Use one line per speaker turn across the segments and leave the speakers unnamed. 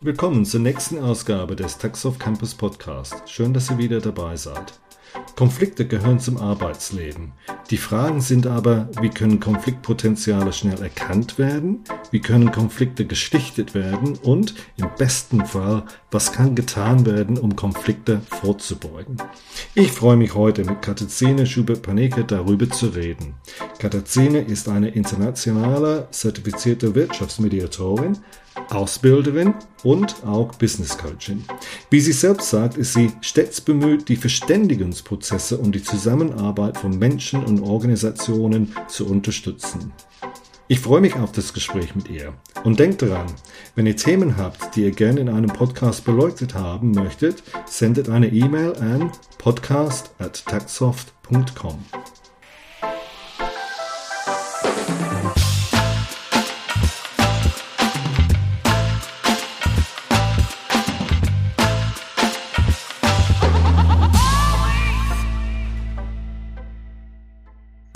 Willkommen zur nächsten Ausgabe des Taxoff Campus Podcast. Schön, dass ihr wieder dabei seid. Konflikte gehören zum Arbeitsleben. Die Fragen sind aber, wie können Konfliktpotenziale schnell erkannt werden? Wie können Konflikte gestichtet werden? Und im besten Fall, was kann getan werden, um Konflikte vorzubeugen? Ich freue mich heute mit Katazine Schubert-Paneke darüber zu reden. Katazine ist eine internationale zertifizierte Wirtschaftsmediatorin, Ausbilderin und auch Business Coachin. Wie sie selbst sagt, ist sie stets bemüht, die Verständigungsprozesse und die Zusammenarbeit von Menschen und Organisationen zu unterstützen. Ich freue mich auf das Gespräch mit ihr. Und denkt daran, wenn ihr Themen habt, die ihr gerne in einem Podcast beleuchtet haben möchtet, sendet eine E-Mail an podcast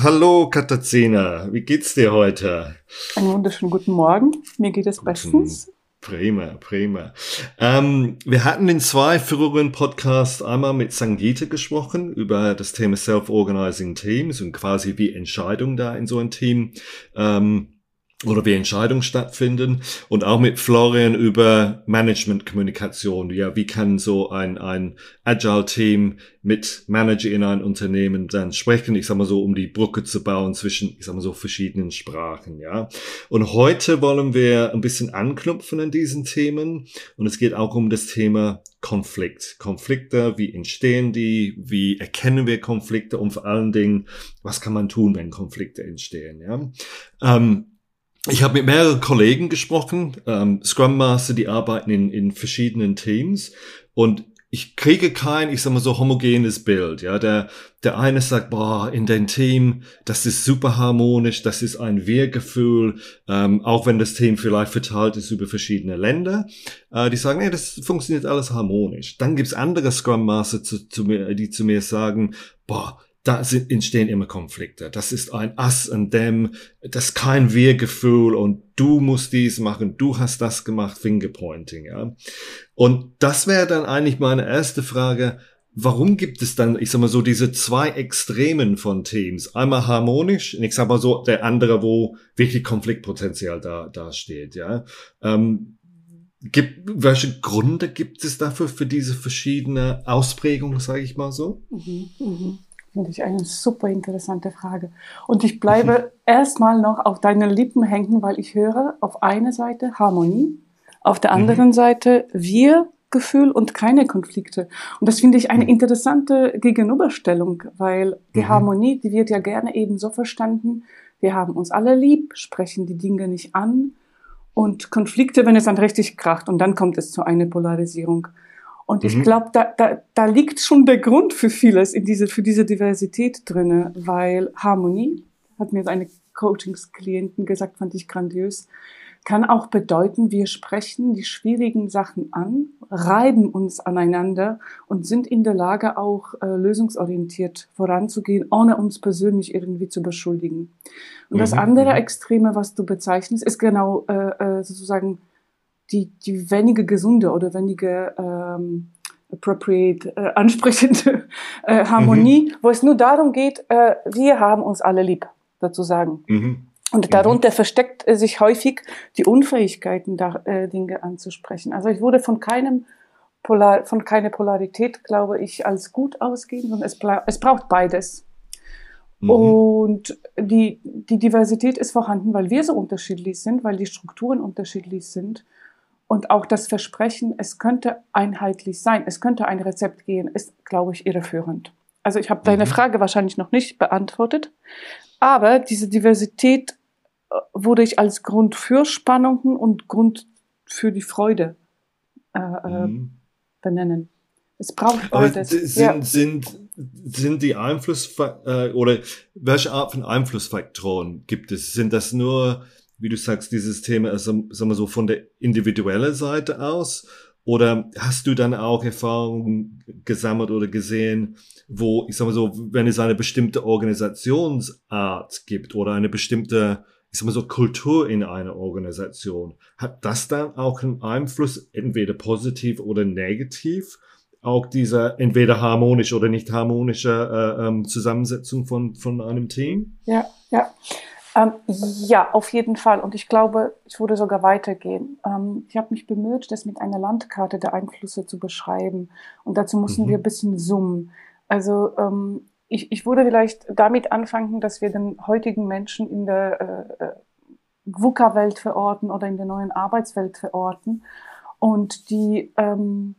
Hallo Katazina, wie geht's dir heute?
Einen wunderschönen guten Morgen. Mir geht es bestens.
Prima, prima. Ähm, wir hatten in zwei früheren Podcasts einmal mit Sangita gesprochen über das Thema Self-Organizing Teams und quasi wie Entscheidungen da in so ein Team ähm, oder wie Entscheidungen stattfinden und auch mit Florian über Management-Kommunikation. Ja, wie kann so ein, ein Agile-Team mit Manager in ein Unternehmen dann sprechen? Ich sag mal so, um die Brücke zu bauen zwischen, ich sag mal so, verschiedenen Sprachen, ja. Und heute wollen wir ein bisschen anknüpfen an diesen Themen und es geht auch um das Thema Konflikt. Konflikte, wie entstehen die? Wie erkennen wir Konflikte? Und vor allen Dingen, was kann man tun, wenn Konflikte entstehen, ja? Ähm, ich habe mit mehreren Kollegen gesprochen, ähm, Scrum Master, die arbeiten in, in verschiedenen Teams und ich kriege kein, ich sag mal so homogenes Bild. Ja, der der eine sagt, boah, in dein Team, das ist super harmonisch, das ist ein Wir-Gefühl, ähm, auch wenn das Team vielleicht verteilt ist über verschiedene Länder. Äh, die sagen, nee, das funktioniert alles harmonisch. Dann gibt's andere Scrum Master, zu, zu mir, die zu mir sagen, boah, da sind, entstehen immer Konflikte. Das ist ein Us und Them, das ist kein Wir-Gefühl und du musst dies machen, du hast das gemacht, Fingerpointing, ja. Und das wäre dann eigentlich meine erste Frage. Warum gibt es dann, ich sag mal so, diese zwei Extremen von Teams? Einmal harmonisch, und ich sag mal so, der andere, wo wirklich Konfliktpotenzial da, da steht, ja. Ähm, Gibt, welche Gründe gibt es dafür für diese verschiedene Ausprägungen, sage ich mal so? Mhm,
mh. Finde ich eine super interessante Frage. Und ich bleibe erstmal noch auf deinen Lippen hängen, weil ich höre auf einer Seite Harmonie, auf der anderen mhm. Seite wir Gefühl und keine Konflikte. Und das finde ich eine mhm. interessante Gegenüberstellung, weil die mhm. Harmonie, die wird ja gerne eben so verstanden, wir haben uns alle lieb, sprechen die Dinge nicht an und Konflikte, wenn es dann richtig kracht und dann kommt es zu einer Polarisierung. Und ich mhm. glaube, da, da, da liegt schon der Grund für vieles in diese, für diese Diversität drinne, weil Harmonie, hat mir eine Coachingsklienten gesagt, fand ich grandios, kann auch bedeuten, wir sprechen die schwierigen Sachen an, reiben uns aneinander und sind in der Lage, auch äh, lösungsorientiert voranzugehen, ohne uns persönlich irgendwie zu beschuldigen. Und mhm. das andere mhm. Extreme, was du bezeichnest, ist genau äh, äh sozusagen die, die wenige gesunde oder wenige ähm, appropriate, äh, ansprechende äh, Harmonie, mhm. wo es nur darum geht, äh, wir haben uns alle lieb, sozusagen. Mhm. Und mhm. darunter mhm. versteckt sich häufig die Unfähigkeiten, da, äh, Dinge anzusprechen. Also ich wurde von keinem Polar, von keiner Polarität, glaube ich, als gut ausgehen, sondern es, es braucht beides. Mhm. Und die, die Diversität ist vorhanden, weil wir so unterschiedlich sind, weil die Strukturen unterschiedlich sind. Und auch das Versprechen, es könnte einheitlich sein, es könnte ein Rezept gehen, ist, glaube ich, irreführend. Also ich habe mhm. deine Frage wahrscheinlich noch nicht beantwortet, aber diese Diversität äh, wurde ich als Grund für Spannungen und Grund für die Freude äh, äh mhm. benennen. Es braucht beides.
Sind, ja. sind, sind die Einflussfaktoren äh, oder welche Art von Einflussfaktoren gibt es? Sind das nur wie du sagst, dieses Thema, also, sagen wir so, von der individuellen Seite aus? Oder hast du dann auch Erfahrungen gesammelt oder gesehen, wo, ich sag mal so, wenn es eine bestimmte Organisationsart gibt oder eine bestimmte, ich sag mal so, Kultur in einer Organisation, hat das dann auch einen Einfluss, entweder positiv oder negativ, auch dieser entweder harmonisch oder nicht harmonische äh, ähm, Zusammensetzung von, von einem Team?
Ja, ja. Ähm, ja, auf jeden Fall. Und ich glaube, ich würde sogar weitergehen. Ähm, ich habe mich bemüht, das mit einer Landkarte der Einflüsse zu beschreiben. Und dazu mussten mhm. wir ein bisschen zoomen. Also ähm, ich, ich würde vielleicht damit anfangen, dass wir den heutigen Menschen in der äh, äh VUCA-Welt verorten oder in der neuen Arbeitswelt verorten und die ähm,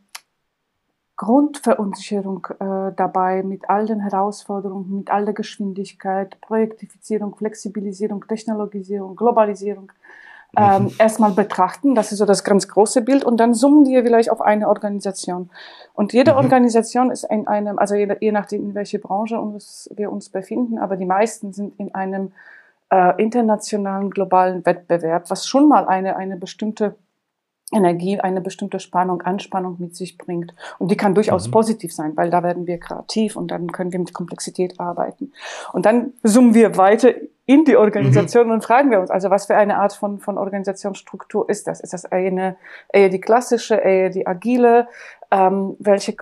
Grundverunsicherung äh, dabei mit all den Herausforderungen, mit all der Geschwindigkeit, Projektifizierung, Flexibilisierung, Technologisierung, Globalisierung ähm, mhm. erstmal betrachten. Das ist so das ganz große Bild. Und dann summen wir vielleicht auf eine Organisation. Und jede mhm. Organisation ist in einem, also je, je nachdem, in welche Branche uns, wir uns befinden, aber die meisten sind in einem äh, internationalen, globalen Wettbewerb, was schon mal eine, eine bestimmte Energie eine bestimmte Spannung, Anspannung mit sich bringt. Und die kann durchaus mhm. positiv sein, weil da werden wir kreativ und dann können wir mit Komplexität arbeiten. Und dann zoomen wir weiter in die Organisation mhm. und fragen wir uns, also was für eine Art von, von Organisationsstruktur ist das? Ist das eine, eher die klassische, eher die agile? Ähm, welche,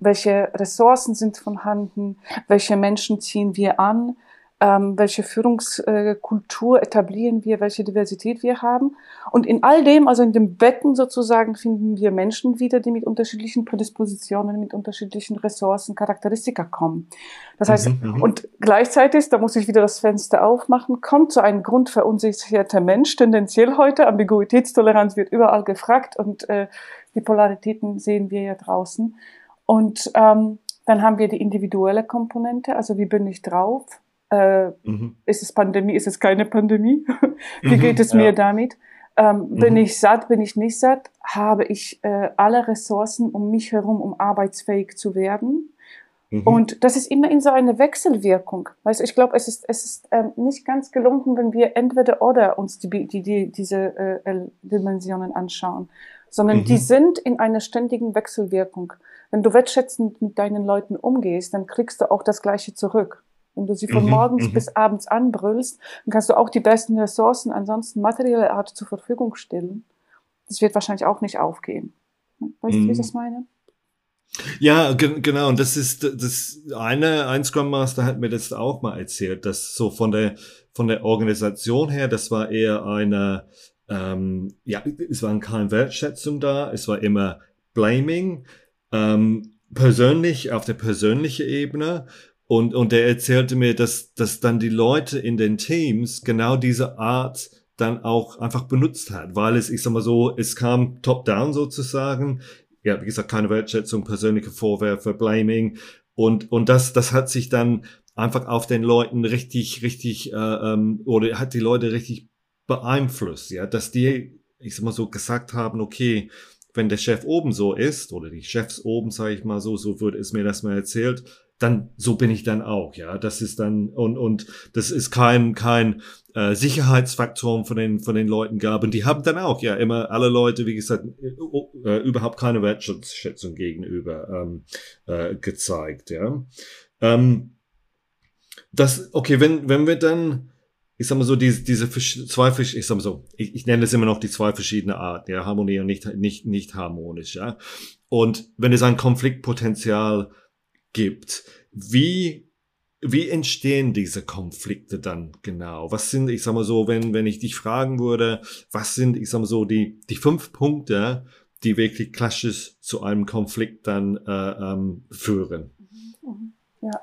welche Ressourcen sind vorhanden? Welche Menschen ziehen wir an? Ähm, welche Führungskultur etablieren wir, welche Diversität wir haben. Und in all dem, also in dem Becken sozusagen, finden wir Menschen wieder, die mit unterschiedlichen Prädispositionen, mit unterschiedlichen Ressourcen, Charakteristika kommen. Das heißt, mhm, mhm, und gleichzeitig, da muss ich wieder das Fenster aufmachen, kommt so ein grundverunsicherter Mensch, tendenziell heute, Ambiguitätstoleranz wird überall gefragt und äh, die Polaritäten sehen wir ja draußen. Und ähm, dann haben wir die individuelle Komponente, also wie bin ich drauf, äh, mhm. Ist es Pandemie? Ist es keine Pandemie? Wie mhm, geht es mir ja. damit? Ähm, bin mhm. ich satt? Bin ich nicht satt? Habe ich äh, alle Ressourcen um mich herum, um arbeitsfähig zu werden? Mhm. Und das ist immer in so eine Wechselwirkung. Weißt, ich glaube, es ist, es ist ähm, nicht ganz gelungen, wenn wir entweder oder uns die, die, die diese äh, Dimensionen anschauen, sondern die mhm. sind in einer ständigen Wechselwirkung. Wenn du wertschätzend mit deinen Leuten umgehst, dann kriegst du auch das Gleiche zurück. Wenn du sie von mhm, morgens mhm. bis abends anbrüllst, dann kannst du auch die besten Ressourcen ansonsten materielle Art zur Verfügung stellen. Das wird wahrscheinlich auch nicht aufgehen. Weißt du, wie ich mhm. das meine?
Ja, ge genau. Und das ist das eine, ein Scrum Master hat mir das auch mal erzählt, dass so von der von der Organisation her, das war eher eine, ähm, ja, es war keine Wertschätzung da, es war immer Blaming, ähm, persönlich auf der persönlichen Ebene und, und er erzählte mir, dass, dass dann die Leute in den Teams genau diese Art dann auch einfach benutzt hat, weil es, ich sag mal so, es kam top-down sozusagen. Ja, wie gesagt, keine Wertschätzung, persönliche Vorwürfe, Blaming. Und, und das, das hat sich dann einfach auf den Leuten richtig, richtig, äh, ähm, oder hat die Leute richtig beeinflusst, ja, dass die, ich sag mal so, gesagt haben, okay, wenn der Chef oben so ist, oder die Chefs oben, sage ich mal so, so wurde es mir das mal erzählt, dann so bin ich dann auch, ja. Das ist dann und und das ist kein kein äh, Sicherheitsfaktor von den von den Leuten gab und die haben dann auch ja immer alle Leute, wie gesagt, äh, überhaupt keine Wertschätzung gegenüber ähm, äh, gezeigt, ja. Ähm, das okay, wenn wenn wir dann ich sag mal so, diese, diese zwei, ich sag mal so, ich, ich nenne es immer noch die zwei verschiedene Arten, ja, Harmonie und nicht, nicht, nicht harmonisch, ja. Und wenn es ein Konfliktpotenzial gibt. Wie, wie entstehen diese Konflikte dann genau? Was sind, ich sag mal so, wenn, wenn ich dich fragen würde, was sind, ich sag mal so, die, die fünf Punkte, die wirklich klassisch zu einem Konflikt dann äh, ähm, führen?
Mhm. Ja.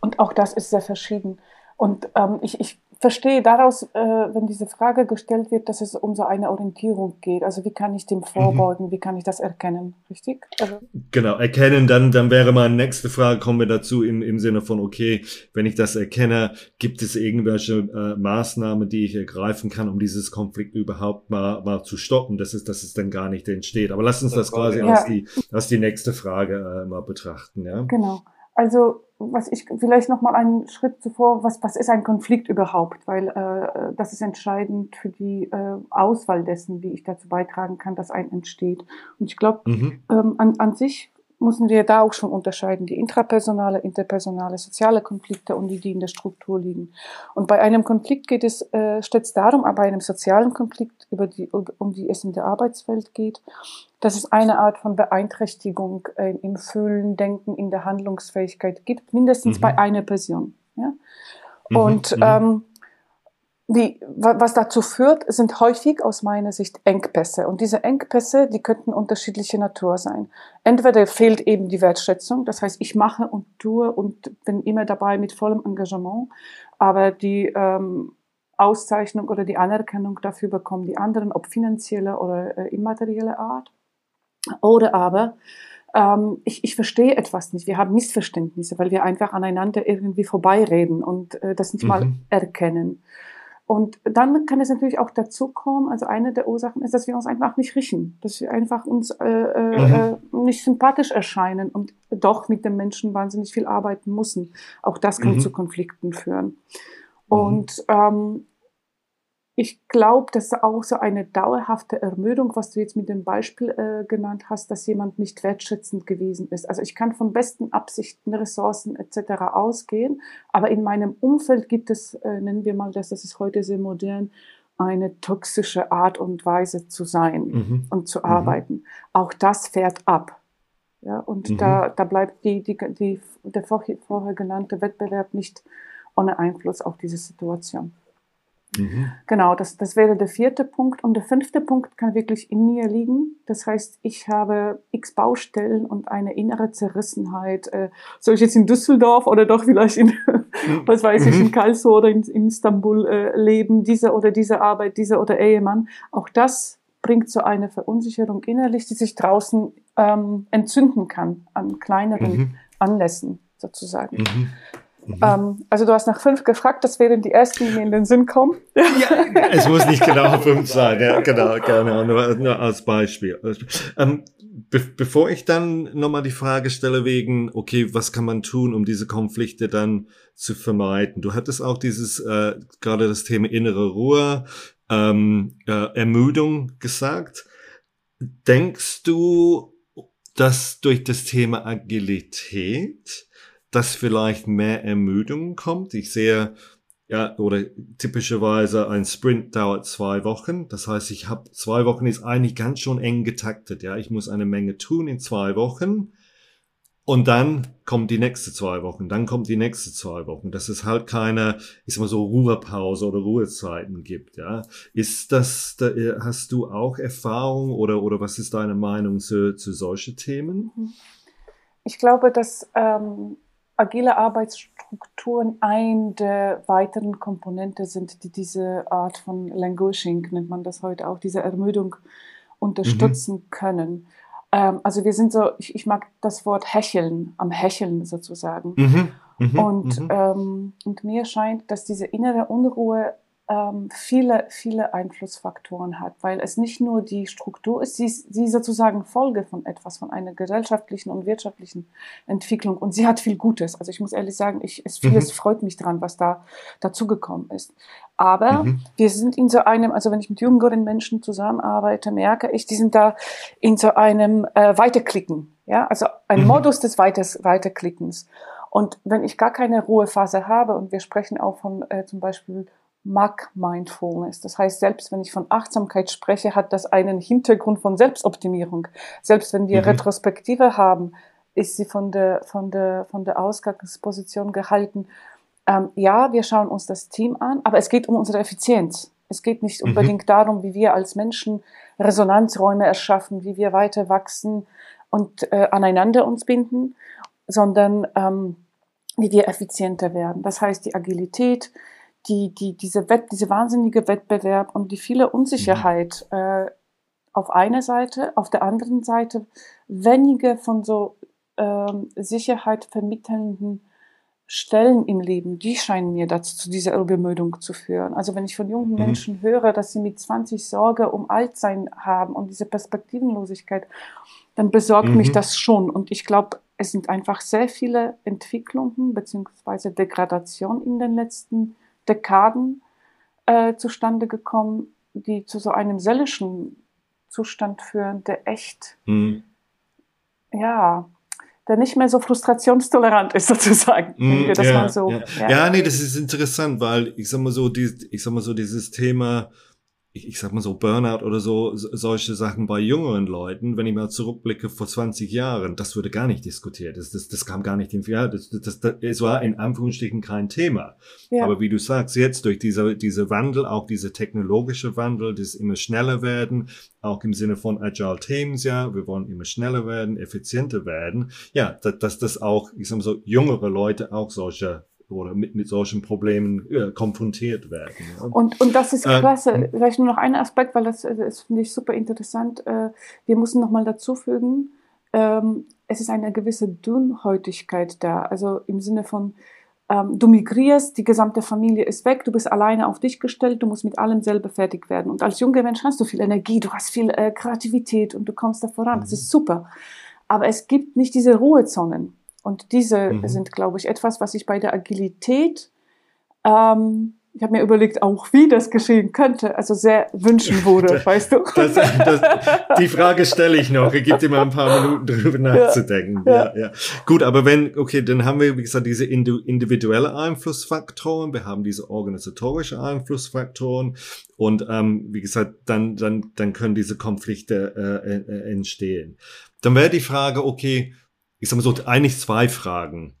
Und auch das ist sehr verschieden. Und ähm, ich, ich verstehe daraus, äh, wenn diese Frage gestellt wird, dass es um so eine Orientierung geht. Also wie kann ich dem mhm. vorbeugen, mhm. wie kann ich das erkennen, richtig? Also
genau, erkennen, dann, dann wäre meine nächste Frage, kommen wir dazu im, im Sinne von, okay, wenn ich das erkenne, gibt es irgendwelche äh, Maßnahmen, die ich ergreifen kann, um dieses Konflikt überhaupt mal, mal zu stoppen, dass es, dass es dann gar nicht entsteht. Aber lass uns das, das quasi ja. als, die, als die nächste Frage äh, mal betrachten. Ja?
Genau. Also was ich vielleicht noch mal einen Schritt zuvor, was was ist ein Konflikt überhaupt? Weil äh, das ist entscheidend für die äh, Auswahl dessen, wie ich dazu beitragen kann, dass ein entsteht. Und ich glaube, mhm. ähm, an, an sich müssen wir da auch schon unterscheiden, die intrapersonale, interpersonale, soziale Konflikte und die, die in der Struktur liegen. Und bei einem Konflikt geht es äh, stets darum, aber bei einem sozialen Konflikt, über die, um die es in der Arbeitswelt geht, dass es eine Art von Beeinträchtigung äh, im Fühlen, Denken, in der Handlungsfähigkeit gibt, mindestens mhm. bei einer Person. Ja? Mhm, und mhm. ähm, die, was dazu führt, sind häufig aus meiner Sicht Engpässe. Und diese Engpässe, die könnten unterschiedliche Natur sein. Entweder fehlt eben die Wertschätzung, das heißt, ich mache und tue und bin immer dabei mit vollem Engagement, aber die ähm, Auszeichnung oder die Anerkennung dafür bekommen die anderen, ob finanzielle oder äh, immaterielle Art. Oder aber ähm, ich, ich verstehe etwas nicht. Wir haben Missverständnisse, weil wir einfach aneinander irgendwie vorbeireden und äh, das nicht mhm. mal erkennen. Und dann kann es natürlich auch dazu kommen, also eine der Ursachen ist, dass wir uns einfach nicht riechen, dass wir einfach uns äh, äh, mhm. nicht sympathisch erscheinen und doch mit dem Menschen wahnsinnig viel arbeiten müssen. Auch das kann mhm. zu Konflikten führen. Mhm. Und ähm, ich glaube, dass auch so eine dauerhafte Ermüdung, was du jetzt mit dem Beispiel äh, genannt hast, dass jemand nicht wertschätzend gewesen ist. Also ich kann von besten Absichten, Ressourcen etc. ausgehen, aber in meinem Umfeld gibt es, äh, nennen wir mal das, das ist heute sehr modern, eine toxische Art und Weise zu sein mhm. und zu mhm. arbeiten. Auch das fährt ab. Ja, und mhm. da, da bleibt die, die, die, der vorher, vorher genannte Wettbewerb nicht ohne Einfluss auf diese Situation. Mhm. Genau, das, das wäre der vierte Punkt. Und der fünfte Punkt kann wirklich in mir liegen. Das heißt, ich habe x Baustellen und eine innere Zerrissenheit. Äh, soll ich jetzt in Düsseldorf oder doch vielleicht in, was weiß ich, in mhm. Karlsruhe oder in, in Istanbul äh, leben, diese oder diese Arbeit, dieser oder Ehemann. Auch das bringt so eine Verunsicherung innerlich, die sich draußen ähm, entzünden kann an kleineren mhm. Anlässen sozusagen. Mhm. Mhm. Ähm, also du hast nach fünf gefragt, das wären die ersten, die mir in den Sinn kommen.
Ja, es muss nicht genau fünf sein, ja, genau, gerne, nur, nur als Beispiel. Ähm, be bevor ich dann nochmal die Frage stelle wegen, okay, was kann man tun, um diese Konflikte dann zu vermeiden? Du hattest auch dieses, äh, gerade das Thema innere Ruhe, ähm, äh, Ermüdung gesagt. Denkst du, dass durch das Thema Agilität dass vielleicht mehr Ermüdung kommt. Ich sehe, ja, oder typischerweise ein Sprint dauert zwei Wochen. Das heißt, ich habe zwei Wochen ist eigentlich ganz schon eng getaktet. Ja, ich muss eine Menge tun in zwei Wochen. Und dann kommt die nächste zwei Wochen, dann kommt die nächste zwei Wochen, dass es halt keine, ich sag mal so, Ruhepause oder Ruhezeiten gibt, ja. Ist das, hast du auch Erfahrung oder, oder was ist deine Meinung zu, zu solchen Themen?
Ich glaube, dass ähm, agile Arbeitsstrukturen ein der weiteren Komponente sind, die diese Art von Languishing, nennt man das heute auch, diese Ermüdung unterstützen mhm. können. Ähm, also wir sind so, ich, ich, mag das Wort hecheln, am Hecheln sozusagen. Mhm. Mhm. Und, mhm. ähm, und mir scheint, dass diese innere Unruhe ähm, viele, viele Einflussfaktoren hat, weil es nicht nur die Struktur ist, sie ist sie sozusagen Folge von etwas, von einer gesellschaftlichen und wirtschaftlichen Entwicklung und sie hat viel Gutes. Also ich muss ehrlich sagen, ich, es vieles mhm. freut mich dran, was da dazugekommen ist. Aber mhm. wir sind in so einem, also wenn ich mit jüngeren Menschen zusammenarbeite, merke ich, die sind da in so einem äh, Weiterklicken, ja, also ein mhm. Modus des Weiters, Weiterklickens. Und wenn ich gar keine Ruhephase habe und wir sprechen auch von äh, zum Beispiel mag Mindfulness. Das heißt, selbst wenn ich von Achtsamkeit spreche, hat das einen Hintergrund von Selbstoptimierung. Selbst wenn wir mhm. Retrospektive haben, ist sie von der, von der, von der Ausgangsposition gehalten. Ähm, ja, wir schauen uns das Team an, aber es geht um unsere Effizienz. Es geht nicht mhm. unbedingt darum, wie wir als Menschen Resonanzräume erschaffen, wie wir weiter wachsen und äh, aneinander uns binden, sondern ähm, wie wir effizienter werden. Das heißt, die Agilität, die, die, diese, Wett, diese wahnsinnige Wettbewerb und die viele Unsicherheit mhm. äh, auf einer Seite, auf der anderen Seite wenige von so ähm, Sicherheit vermittelnden Stellen im Leben, die scheinen mir dazu zu dieser Übermüdung zu führen. Also wenn ich von jungen mhm. Menschen höre, dass sie mit 20 Sorge um Altsein haben und diese Perspektivenlosigkeit, dann besorgt mhm. mich das schon. Und ich glaube, es sind einfach sehr viele Entwicklungen beziehungsweise Degradation in den letzten Jahren Dekaden äh, zustande gekommen, die zu so einem seelischen Zustand führen, der echt, mhm. ja, der nicht mehr so frustrationstolerant ist sozusagen.
Mm, ja, so, ja. Ja. ja, nee, das ist interessant, weil ich sag mal so, die, ich sag mal so dieses Thema ich, ich sag mal so Burnout oder so, solche Sachen bei jüngeren Leuten, wenn ich mal zurückblicke vor 20 Jahren, das wurde gar nicht diskutiert. Das, das, das kam gar nicht in, ja, das, das, das, es war in Anführungsstrichen kein Thema. Ja. Aber wie du sagst, jetzt durch diese, diese Wandel, auch diese technologische Wandel, das immer schneller werden, auch im Sinne von Agile Teams, ja, wir wollen immer schneller werden, effizienter werden, ja, dass, dass das auch, ich sag mal so, jüngere Leute auch solche oder mit, mit solchen Problemen äh, konfrontiert werden.
Ja. Und, und das ist äh, klasse. Äh, Vielleicht nur noch ein Aspekt, weil das, das finde ich super interessant. Äh, wir müssen nochmal dazu fügen, ähm, es ist eine gewisse Dünnhäutigkeit da. Also im Sinne von, ähm, du migrierst, die gesamte Familie ist weg, du bist alleine auf dich gestellt, du musst mit allem selber fertig werden. Und als junger Mensch hast du viel Energie, du hast viel äh, Kreativität und du kommst da voran. Mhm. Das ist super. Aber es gibt nicht diese Ruhezonen. Und diese mhm. sind, glaube ich, etwas, was ich bei der Agilität, ähm, ich habe mir überlegt, auch wie das geschehen könnte, also sehr wünschen würde, weißt du?
Das, das, die Frage stelle ich noch. Ich gebe dir mal ein paar Minuten drüber nachzudenken. Ja, ja. ja, Gut, aber wenn, okay, dann haben wir, wie gesagt, diese individuelle Einflussfaktoren, wir haben diese organisatorische Einflussfaktoren und ähm, wie gesagt, dann, dann, dann können diese Konflikte äh, äh, entstehen. Dann wäre die Frage, okay, ich sage mal so, eigentlich zwei Fragen.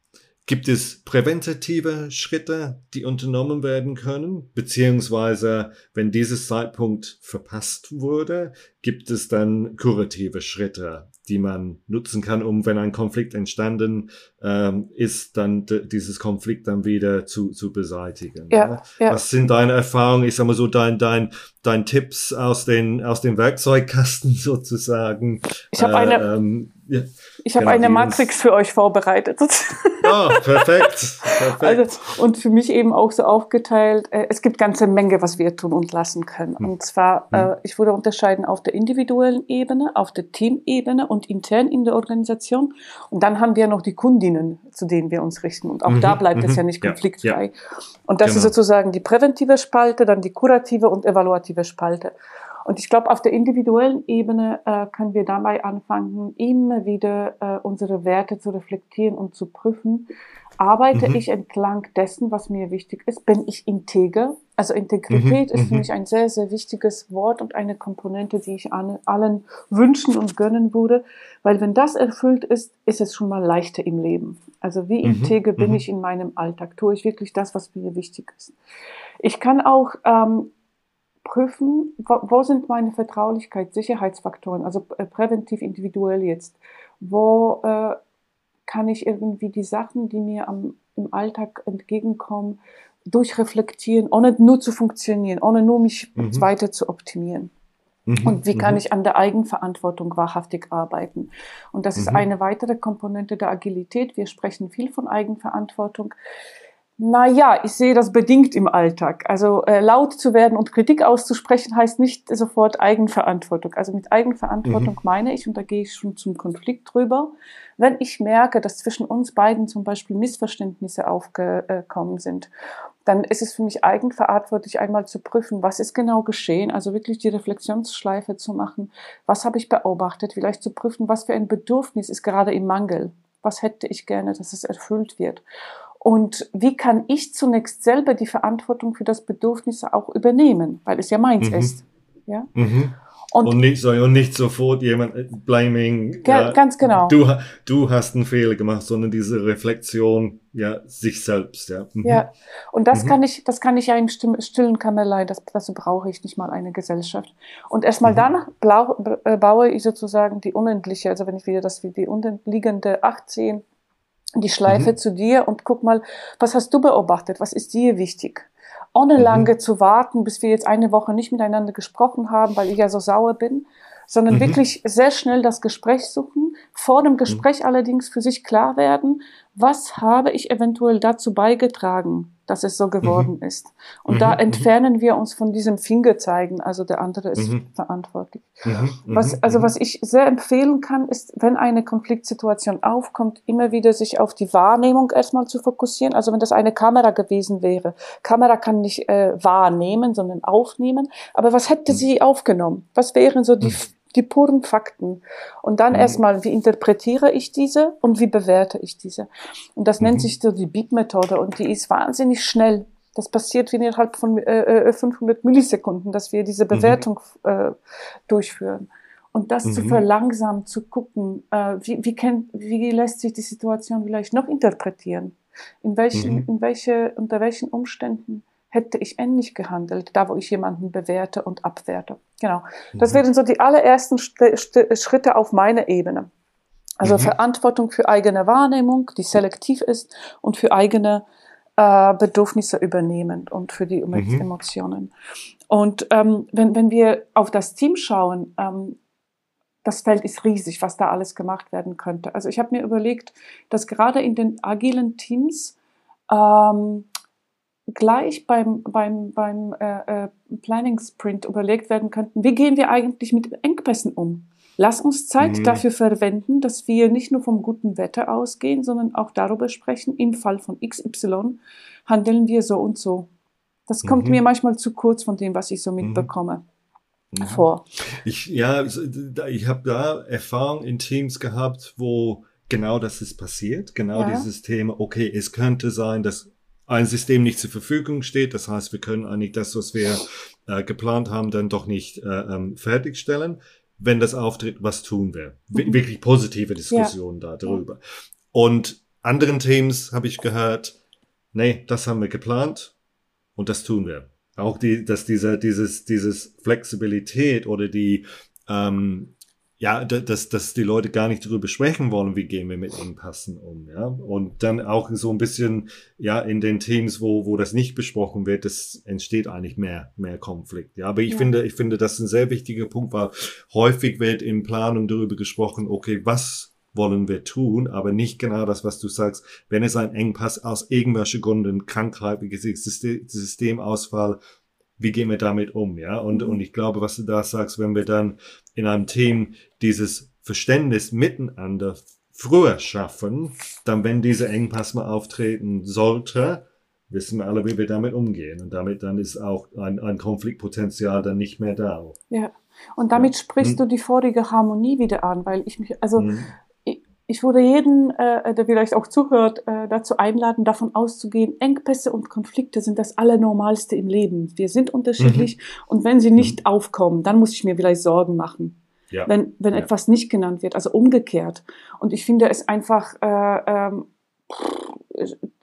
Gibt es präventative Schritte, die unternommen werden können? Beziehungsweise, wenn dieses Zeitpunkt verpasst wurde, gibt es dann kurative Schritte, die man nutzen kann, um, wenn ein Konflikt entstanden ähm, ist, dann dieses Konflikt dann wieder zu, zu beseitigen. Ja, ja. ja. Was sind deine Erfahrungen? Ich sag mal so, dein, dein, dein Tipps aus den, aus dem Werkzeugkasten sozusagen.
Ich habe eine, äh, ähm, ja, ich habe genau, eine Matrix für euch vorbereitet.
Oh, perfekt. perfekt.
Also, und für mich eben auch so aufgeteilt, äh, es gibt ganze Menge, was wir tun und lassen können. Hm. Und zwar, hm. äh, ich würde unterscheiden auf der individuellen Ebene, auf der Teamebene und intern in der Organisation. Und dann haben wir noch die Kundinnen, zu denen wir uns richten. Und auch mhm, da bleibt es mhm. ja nicht konfliktfrei. Ja, ja. Und das genau. ist sozusagen die präventive Spalte, dann die kurative und evaluative Spalte. Und ich glaube, auf der individuellen Ebene äh, können wir dabei anfangen, immer wieder äh, unsere Werte zu reflektieren und zu prüfen. Arbeite mhm. ich entlang dessen, was mir wichtig ist? Bin ich integer? Also Integrität mhm. ist für mhm. mich ein sehr, sehr wichtiges Wort und eine Komponente, die ich an, allen wünschen und gönnen würde. Weil wenn das erfüllt ist, ist es schon mal leichter im Leben. Also wie mhm. integer bin mhm. ich in meinem Alltag? Tue ich wirklich das, was mir wichtig ist? Ich kann auch ähm, prüfen, wo, wo sind meine Vertraulichkeit, Sicherheitsfaktoren, also äh, präventiv individuell jetzt. Wo äh, kann ich irgendwie die Sachen, die mir am, im Alltag entgegenkommen, durchreflektieren, ohne nur zu funktionieren, ohne nur mich mhm. weiter zu optimieren. Mhm. Und wie kann mhm. ich an der Eigenverantwortung wahrhaftig arbeiten? Und das ist mhm. eine weitere Komponente der Agilität. Wir sprechen viel von Eigenverantwortung. Na ja, ich sehe das bedingt im Alltag. Also äh, laut zu werden und Kritik auszusprechen heißt nicht sofort Eigenverantwortung. Also mit Eigenverantwortung mhm. meine ich, und da gehe ich schon zum Konflikt drüber, wenn ich merke, dass zwischen uns beiden zum Beispiel Missverständnisse aufgekommen sind, dann ist es für mich eigenverantwortlich, einmal zu prüfen, was ist genau geschehen, also wirklich die Reflexionsschleife zu machen, was habe ich beobachtet, vielleicht zu prüfen, was für ein Bedürfnis ist gerade im Mangel, was hätte ich gerne, dass es erfüllt wird. Und wie kann ich zunächst selber die Verantwortung für das Bedürfnis auch übernehmen, weil es ja meins mhm. ist. Ja?
Mhm. Und, und, nicht, und nicht sofort jemand äh, blaming.
Ja, ganz genau.
Du, du hast einen Fehler gemacht, sondern diese Reflexion, ja, sich selbst, ja.
Mhm. Ja. Und das mhm. kann ich, das kann ich ja im stillen Kammerlein, das, dazu brauche ich nicht mal eine Gesellschaft. Und erstmal mhm. dann blau, äh, baue ich sozusagen die unendliche, also wenn ich wieder das, wie die unliegende 18 die Schleife mhm. zu dir und guck mal, was hast du beobachtet? Was ist dir wichtig? Ohne mhm. lange zu warten, bis wir jetzt eine Woche nicht miteinander gesprochen haben, weil ich ja so sauer bin, sondern mhm. wirklich sehr schnell das Gespräch suchen, vor dem mhm. Gespräch allerdings für sich klar werden, was habe ich eventuell dazu beigetragen, dass es so geworden mhm. ist. Und mhm. da mhm. entfernen wir uns von diesem Fingerzeigen, also der andere ist mhm. verantwortlich. Mhm. Mhm. Was, also was ich sehr empfehlen kann, ist, wenn eine Konfliktsituation aufkommt, immer wieder sich auf die Wahrnehmung erstmal zu fokussieren. Also wenn das eine Kamera gewesen wäre. Kamera kann nicht äh, wahrnehmen, sondern aufnehmen. Aber was hätte sie aufgenommen? Was wären so die die puren Fakten. Und dann mhm. erstmal, wie interpretiere ich diese und wie bewerte ich diese? Und das mhm. nennt sich so die Beep-Methode und die ist wahnsinnig schnell. Das passiert innerhalb von äh, 500 äh, Millisekunden, dass wir diese mhm. Bewertung mhm. äh, durchführen. Und das mhm. zu verlangsamen, zu gucken, äh, wie, wie, kennt, wie lässt sich die Situation vielleicht noch interpretieren? In welchen, mhm. in welche, unter welchen Umständen hätte ich ähnlich gehandelt, da wo ich jemanden bewerte und abwerte. Genau. Das mhm. wären so die allerersten Schritte auf meiner Ebene. Also mhm. Verantwortung für eigene Wahrnehmung, die selektiv ist und für eigene äh, Bedürfnisse übernehmen und für die mhm. Emotionen. Und ähm, wenn, wenn wir auf das Team schauen, ähm, das Feld ist riesig, was da alles gemacht werden könnte. Also ich habe mir überlegt, dass gerade in den agilen Teams ähm, gleich beim, beim, beim äh, äh, Planning Sprint überlegt werden könnten, wie gehen wir eigentlich mit Engpässen um? Lass uns Zeit mhm. dafür verwenden, dass wir nicht nur vom guten Wetter ausgehen, sondern auch darüber sprechen, im Fall von XY handeln wir so und so. Das kommt mhm. mir manchmal zu kurz von dem, was ich so mhm. mitbekomme. Mhm. Vor.
Ich, ja, ich habe da Erfahrung in Teams gehabt, wo genau das ist passiert. Genau ja. dieses Thema, okay, es könnte sein, dass ein System nicht zur Verfügung steht. Das heißt, wir können eigentlich das, was wir äh, geplant haben, dann doch nicht äh, ähm, fertigstellen wenn das auftritt, was tun wir? Mhm. Wirklich positive Diskussionen ja. darüber. Und anderen Teams habe ich gehört, nee, das haben wir geplant und das tun wir. Auch die, dass dieser, dieses, dieses Flexibilität oder die, ähm, ja, dass, dass die Leute gar nicht darüber sprechen wollen, wie gehen wir mit Engpassen um, ja. Und dann auch so ein bisschen, ja, in den Teams, wo, wo das nicht besprochen wird, das entsteht eigentlich mehr, mehr Konflikt, ja. Aber ich ja. finde, ich finde, das ist ein sehr wichtiger Punkt, weil häufig wird in Planung darüber gesprochen, okay, was wollen wir tun, aber nicht genau das, was du sagst. Wenn es ein Engpass aus irgendwelchen Gründen, Krankheit, Systemausfall, wie gehen wir damit um, ja? Und, mhm. und ich glaube, was du da sagst, wenn wir dann in einem Team dieses Verständnis miteinander früher schaffen, dann wenn dieser Engpass mal auftreten sollte, wissen wir alle, wie wir damit umgehen. Und damit dann ist auch ein, ein Konfliktpotenzial dann nicht mehr da.
Ja. Und damit ja. sprichst hm. du die vorige Harmonie wieder an, weil ich mich, also hm ich würde jeden, äh, der vielleicht auch zuhört, äh, dazu einladen, davon auszugehen, Engpässe und Konflikte sind das Allernormalste im Leben. Wir sind unterschiedlich mhm. und wenn sie nicht mhm. aufkommen, dann muss ich mir vielleicht Sorgen machen. Ja. Wenn, wenn ja. etwas nicht genannt wird, also umgekehrt. Und ich finde es einfach äh, ähm,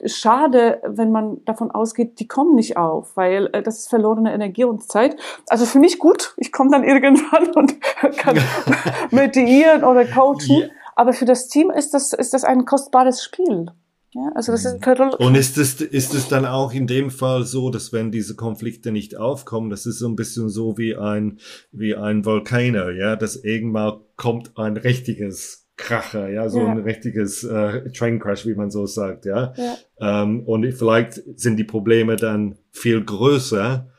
schade, wenn man davon ausgeht, die kommen nicht auf, weil äh, das ist verlorene Energie und Zeit. Also für mich gut, ich komme dann irgendwann und kann mediieren oder coachen. Aber für das Team ist das, ist das ein kostbares Spiel. Ja, also das ist
mhm. Und ist es, ist es dann auch in dem Fall so, dass wenn diese Konflikte nicht aufkommen, das ist so ein bisschen so wie ein, wie ein Volcano, ja, dass irgendwann kommt ein richtiges Kracher, ja, so ja. ein richtiges äh, Train Crash, wie man so sagt, ja. ja. Ähm, und vielleicht sind die Probleme dann viel größer,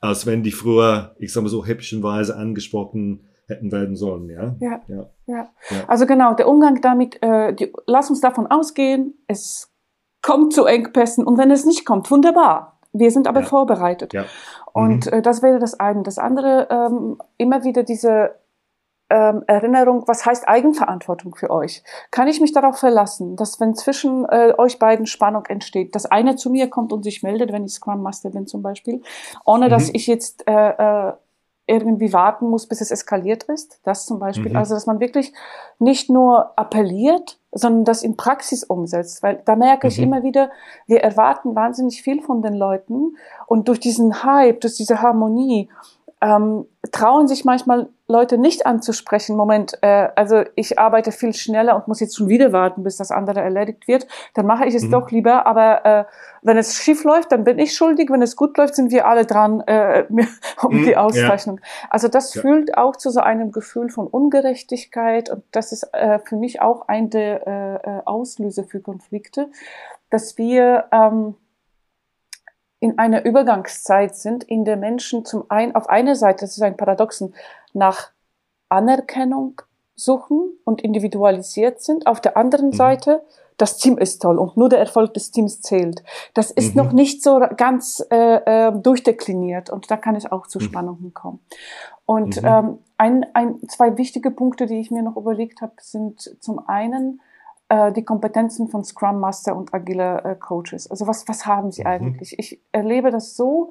als wenn die früher, ich sag mal so häppchenweise angesprochen hätten werden sollen, ja?
Ja, ja. ja. Also genau, der Umgang damit, äh, die, lass uns davon ausgehen, es kommt zu Engpässen und wenn es nicht kommt, wunderbar. Wir sind aber vorbereitet. Ja. Und mhm. äh, das wäre das eine. Das andere, ähm, immer wieder diese ähm, Erinnerung, was heißt Eigenverantwortung für euch? Kann ich mich darauf verlassen, dass wenn zwischen äh, euch beiden Spannung entsteht, dass einer zu mir kommt und sich meldet, wenn ich Scrum Master bin zum Beispiel, ohne mhm. dass ich jetzt äh, äh, irgendwie warten muss, bis es eskaliert ist. Das zum Beispiel. Mhm. Also, dass man wirklich nicht nur appelliert, sondern das in Praxis umsetzt. Weil da merke mhm. ich immer wieder, wir erwarten wahnsinnig viel von den Leuten und durch diesen Hype, durch diese Harmonie, ähm, trauen sich manchmal Leute nicht anzusprechen. Moment, äh, also ich arbeite viel schneller und muss jetzt schon wieder warten, bis das andere erledigt wird. Dann mache ich es mhm. doch lieber. Aber äh, wenn es schief läuft, dann bin ich schuldig. Wenn es gut läuft, sind wir alle dran äh, um mhm. die Auszeichnung. Ja. Also das ja. fühlt auch zu so einem Gefühl von Ungerechtigkeit und das ist äh, für mich auch eine der äh, äh, Auslöser für Konflikte, dass wir ähm, in einer Übergangszeit sind, in der Menschen zum einen auf einer Seite, das ist ein Paradoxon, nach Anerkennung suchen und individualisiert sind, auf der anderen mhm. Seite das Team ist toll und nur der Erfolg des Teams zählt. Das ist mhm. noch nicht so ganz äh, äh, durchdekliniert und da kann es auch zu mhm. Spannungen kommen. Und mhm. ähm, ein, ein, zwei wichtige Punkte, die ich mir noch überlegt habe, sind zum einen äh, die Kompetenzen von Scrum Master und agile äh, Coaches. Also was, was haben sie mhm. eigentlich? Ich erlebe das so,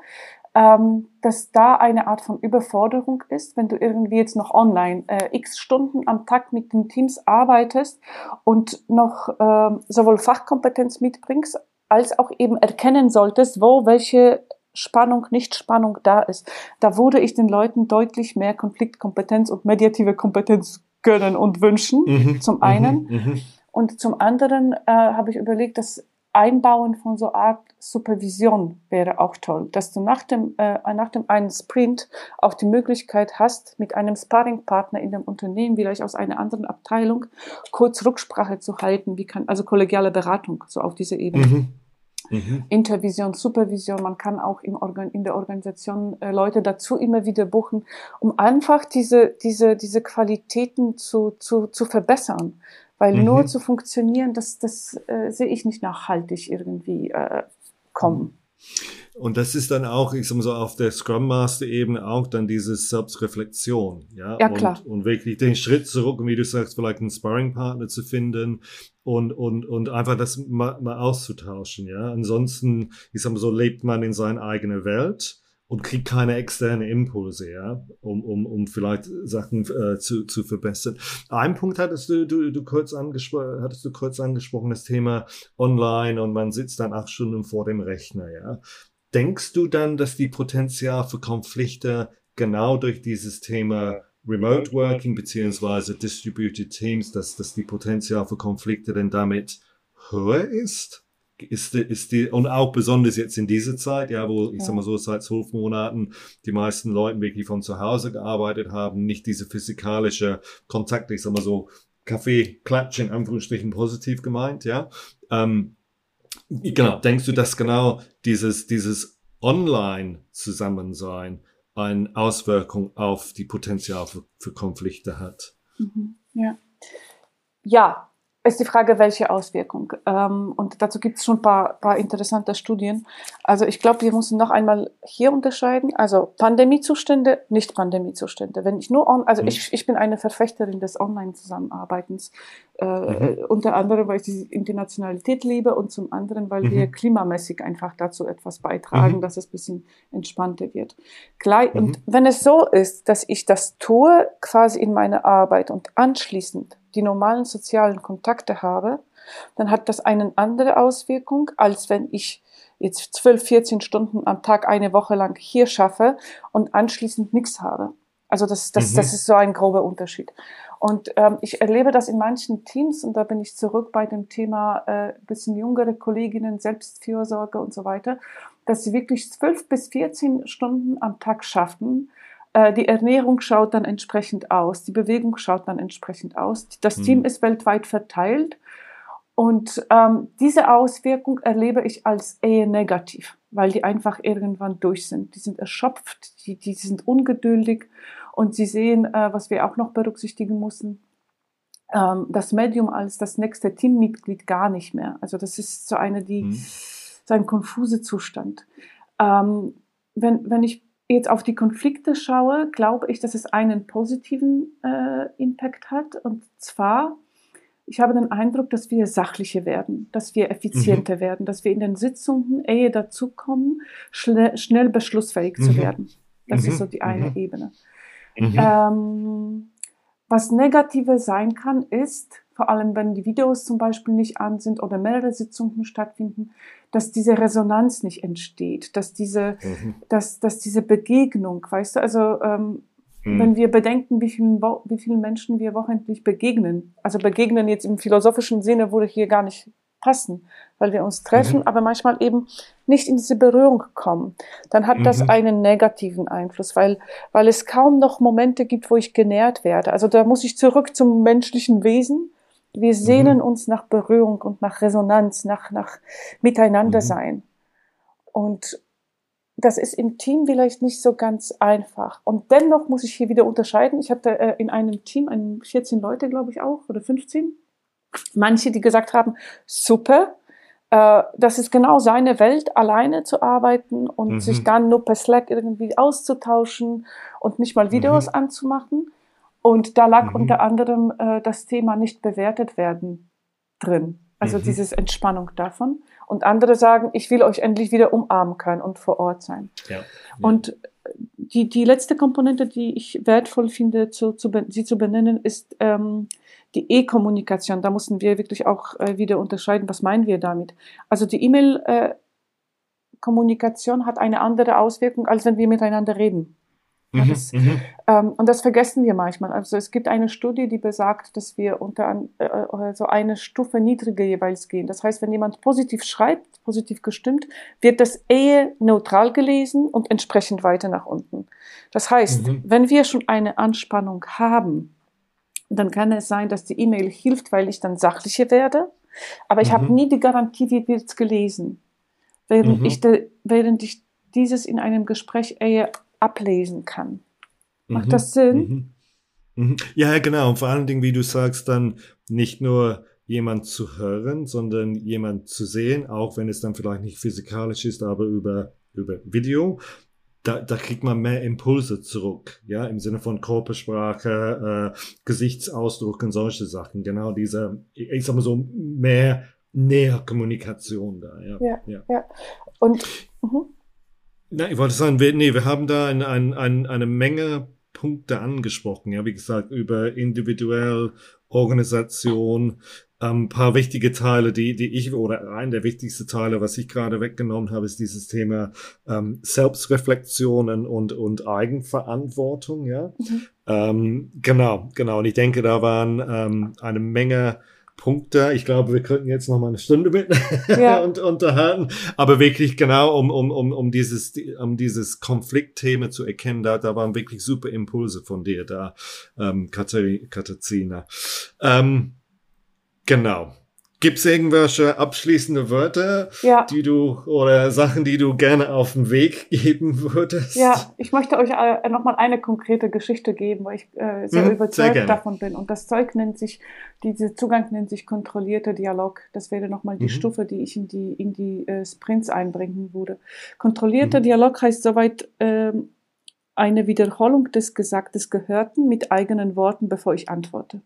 ähm, dass da eine Art von Überforderung ist, wenn du irgendwie jetzt noch online äh, x Stunden am Tag mit den Teams arbeitest und noch äh, sowohl Fachkompetenz mitbringst, als auch eben erkennen solltest, wo welche Spannung, Nicht-Spannung da ist. Da würde ich den Leuten deutlich mehr Konfliktkompetenz und mediative Kompetenz gönnen und wünschen, mhm. zum einen. Mhm. Und zum anderen äh, habe ich überlegt, dass Einbauen von so Art Supervision wäre auch toll, dass du nach dem, äh, nach dem einen Sprint auch die Möglichkeit hast, mit einem Sparringpartner in dem Unternehmen, vielleicht aus einer anderen Abteilung, kurz Rücksprache zu halten, wie kann, also kollegiale Beratung, so auf dieser Ebene. Mhm. Mhm. Intervision, Supervision, man kann auch im Organ, in der Organisation äh, Leute dazu immer wieder buchen, um einfach diese, diese, diese Qualitäten zu, zu, zu verbessern. Weil mhm. nur zu funktionieren, das, das äh, sehe ich nicht nachhaltig irgendwie äh, kommen.
Und das ist dann auch, ich sag mal so, auf der Scrum Master Ebene auch dann diese Selbstreflexion, ja.
Ja, klar.
Und, und wirklich den Schritt zurück, und wie du sagst, vielleicht einen Sparring-Partner zu finden und, und, und einfach das mal, mal auszutauschen, ja. Ansonsten, ich sag mal so, lebt man in seiner eigenen Welt und kriegt keine externe Impulse, ja, um, um, um vielleicht Sachen äh, zu, zu verbessern. Ein Punkt hattest du, du, du kurz angesprochen, hattest du kurz angesprochen, das Thema online und man sitzt dann acht Stunden vor dem Rechner, ja. Denkst du dann, dass die Potenzial für Konflikte genau durch dieses Thema Remote Working beziehungsweise Distributed Teams, dass, dass die Potenzial für Konflikte denn damit höher ist? Ist, ist die, und auch besonders jetzt in dieser Zeit, ja, wo, ich ja. sag mal so, seit zwölf Monaten die meisten Leute wirklich von zu Hause gearbeitet haben, nicht diese physikalische Kontakte, ich sag mal so, Kaffee, Klatsch in Anführungsstrichen positiv gemeint, ja. Ähm, genau, denkst du, dass genau dieses, dieses Online-Zusammensein eine Auswirkung auf die Potenzial für, für Konflikte hat?
Mhm, ja. Ja, ist die Frage, welche Auswirkung. Ähm, und dazu gibt es schon ein paar, paar interessante Studien. Also ich glaube, wir müssen noch einmal hier unterscheiden. Also Pandemiezustände, nicht Pandemiezustände. Wenn ich nur on, also mhm. ich, ich bin eine Verfechterin des Online-Zusammenarbeitens. Äh, mhm. Unter anderem, weil ich die Internationalität liebe und zum anderen, weil mhm. wir klimamäßig einfach dazu etwas beitragen, mhm. dass es ein bisschen entspannter wird. Gleich, Und mhm. wenn es so ist, dass ich das tue quasi in meiner Arbeit und anschließend die normalen sozialen Kontakte habe, dann hat das eine andere Auswirkung, als wenn ich jetzt 12, 14 Stunden am Tag eine Woche lang hier schaffe und anschließend nichts habe. Also das, das, mhm. das ist so ein grober Unterschied. Und ähm, ich erlebe das in manchen Teams, und da bin ich zurück bei dem Thema äh, bisschen jüngere Kolleginnen, Selbstfürsorge und so weiter, dass sie wirklich 12 bis 14 Stunden am Tag schaffen, die Ernährung schaut dann entsprechend aus, die Bewegung schaut dann entsprechend aus. Das mhm. Team ist weltweit verteilt und ähm, diese Auswirkung erlebe ich als eher negativ, weil die einfach irgendwann durch sind. Die sind erschöpft, die, die sind ungeduldig und sie sehen, äh, was wir auch noch berücksichtigen müssen, ähm, das Medium als das nächste Teammitglied gar nicht mehr. Also das ist so eine, die, mhm. so ein konfuse Zustand. Ähm, wenn, wenn ich jetzt auf die Konflikte schaue, glaube ich, dass es einen positiven äh, Impact hat. Und zwar, ich habe den Eindruck, dass wir sachlicher werden, dass wir effizienter mhm. werden, dass wir in den Sitzungen eher dazu kommen, schnell, schnell beschlussfähig mhm. zu werden. Das mhm. ist so die eine mhm. Ebene. Mhm. Ähm, was negativer sein kann, ist, vor allem wenn die Videos zum Beispiel nicht an sind oder mehrere Sitzungen stattfinden, dass diese Resonanz nicht entsteht, dass diese, mhm. dass, dass diese Begegnung, weißt du, also ähm, mhm. wenn wir bedenken, wie vielen, wie vielen Menschen wir wochentlich begegnen, also begegnen jetzt im philosophischen Sinne würde hier gar nicht passen, weil wir uns treffen, mhm. aber manchmal eben nicht in diese Berührung kommen, dann hat das mhm. einen negativen Einfluss, weil, weil es kaum noch Momente gibt, wo ich genährt werde. Also da muss ich zurück zum menschlichen Wesen wir sehnen mhm. uns nach Berührung und nach Resonanz, nach, nach Miteinandersein. Mhm. Und das ist im Team vielleicht nicht so ganz einfach. Und dennoch muss ich hier wieder unterscheiden. Ich hatte äh, in einem Team 14 Leute, glaube ich auch, oder 15. Manche, die gesagt haben, super, äh, das ist genau seine Welt, alleine zu arbeiten und mhm. sich dann nur per Slack irgendwie auszutauschen und nicht mal Videos mhm. anzumachen. Und da lag mhm. unter anderem äh, das Thema nicht bewertet werden drin. Also mhm. dieses Entspannung davon. Und andere sagen, ich will euch endlich wieder umarmen können und vor Ort sein. Ja. ja. Und die, die letzte Komponente, die ich wertvoll finde, zu, zu, sie zu benennen, ist ähm, die E-Kommunikation. Da mussten wir wirklich auch äh, wieder unterscheiden, was meinen wir damit. Also die E-Mail-Kommunikation äh, hat eine andere Auswirkung, als wenn wir miteinander reden. Mhm, das, mhm. ähm, und das vergessen wir manchmal. Also es gibt eine Studie, die besagt, dass wir unter äh, äh, so eine Stufe niedriger jeweils gehen. Das heißt, wenn jemand positiv schreibt, positiv gestimmt, wird das eher neutral gelesen und entsprechend weiter nach unten. Das heißt, mhm. wenn wir schon eine Anspannung haben, dann kann es sein, dass die E-Mail hilft, weil ich dann sachlicher werde. Aber ich mhm. habe nie die Garantie, wie wird es gelesen. Während, mhm. ich de, während ich dieses in einem Gespräch eher ablesen kann. Macht mhm. das Sinn?
Mhm. Mhm. Ja, genau. Und vor allen Dingen, wie du sagst, dann nicht nur jemand zu hören, sondern jemand zu sehen, auch wenn es dann vielleicht nicht physikalisch ist, aber über, über Video. Da, da kriegt man mehr Impulse zurück, ja, im Sinne von Körpersprache, äh, Gesichtsausdruck und solche Sachen. Genau diese, ich sag mal so, mehr näher Kommunikation da, ja.
Ja, ja. ja. Und, uh
na, ich wollte sagen, wir, nee, wir haben da ein, ein, ein, eine Menge Punkte angesprochen. Ja, wie gesagt, über individuell, Organisation, ein ähm, paar wichtige Teile, die, die ich, oder ein der wichtigsten Teile, was ich gerade weggenommen habe, ist dieses Thema ähm, Selbstreflexionen und, und Eigenverantwortung, ja. Mhm. Ähm, genau, genau. Und ich denke, da waren ähm, eine Menge Punkte. Ich glaube, wir könnten jetzt noch mal eine Stunde mit ja. und unterhalten. Aber wirklich genau, um, um, um, um dieses, um dieses Konfliktthema zu erkennen, da, da waren wirklich super Impulse von dir da, ähm, Katharina. Ähm, genau. Gibt es irgendwelche abschließende Wörter, ja. die du oder Sachen, die du gerne auf den Weg geben würdest?
Ja, ich möchte euch äh, nochmal eine konkrete Geschichte geben, weil ich äh, sehr mhm, überzeugt sehr davon bin. Und das Zeug nennt sich, dieser Zugang nennt sich kontrollierter Dialog. Das wäre nochmal die mhm. Stufe, die ich in die, in die äh, Sprints einbringen würde. Kontrollierter mhm. Dialog heißt soweit äh, eine Wiederholung des Gesagtes Gehörten mit eigenen Worten, bevor ich antworte.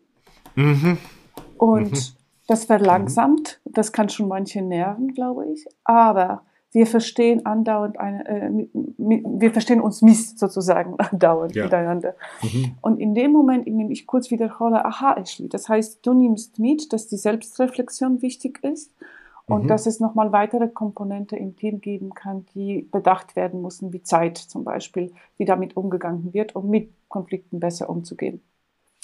Mhm. Und mhm. Das verlangsamt, das kann schon manche nerven, glaube ich, aber wir verstehen andauernd eine, äh, wir verstehen uns miss sozusagen andauernd ja. miteinander. Mhm. Und in dem Moment, in dem ich kurz wiederhole, aha, Ashley, das heißt, du nimmst mit, dass die Selbstreflexion wichtig ist und mhm. dass es nochmal weitere Komponente im Team geben kann, die bedacht werden müssen, wie Zeit zum Beispiel, wie damit umgegangen wird, um mit Konflikten besser umzugehen.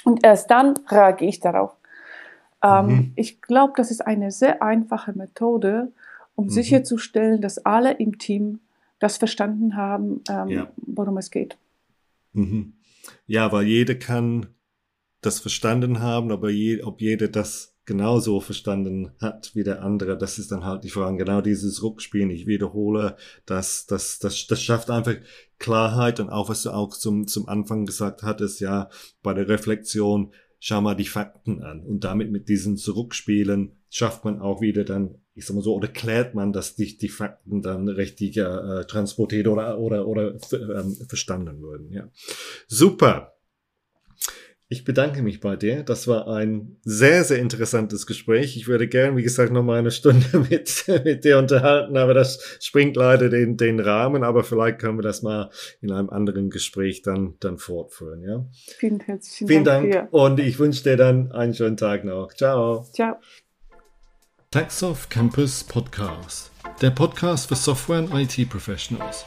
Und erst dann reagiere ich darauf. Ähm, mhm. Ich glaube, das ist eine sehr einfache Methode, um mhm. sicherzustellen, dass alle im Team das verstanden haben, ähm, ja. worum es geht.
Mhm. Ja, weil jeder kann das verstanden haben, aber je, ob jeder das genauso verstanden hat wie der andere, das ist dann halt die Frage. Genau dieses Rückspielen, ich wiederhole, das, das, das, das schafft einfach Klarheit und auch was du auch zum, zum Anfang gesagt hattest, ja, bei der Reflexion, schau mal die Fakten an. Und damit mit diesen Zurückspielen schafft man auch wieder dann, ich sag mal so, oder klärt man, dass die, die Fakten dann richtig äh, transportiert oder, oder, oder ähm, verstanden wurden. Ja. Super. Ich bedanke mich bei dir. Das war ein sehr, sehr interessantes Gespräch. Ich würde gern, wie gesagt, noch mal eine Stunde mit, mit dir unterhalten, aber das springt leider den, den Rahmen. Aber vielleicht können wir das mal in einem anderen Gespräch dann, dann fortführen. Ja?
Vielen herzlichen
Vielen Dank. Dank und ich wünsche dir dann einen schönen Tag noch. Ciao.
Ciao.
Taxoff Campus Podcast. Der Podcast für Software und IT Professionals.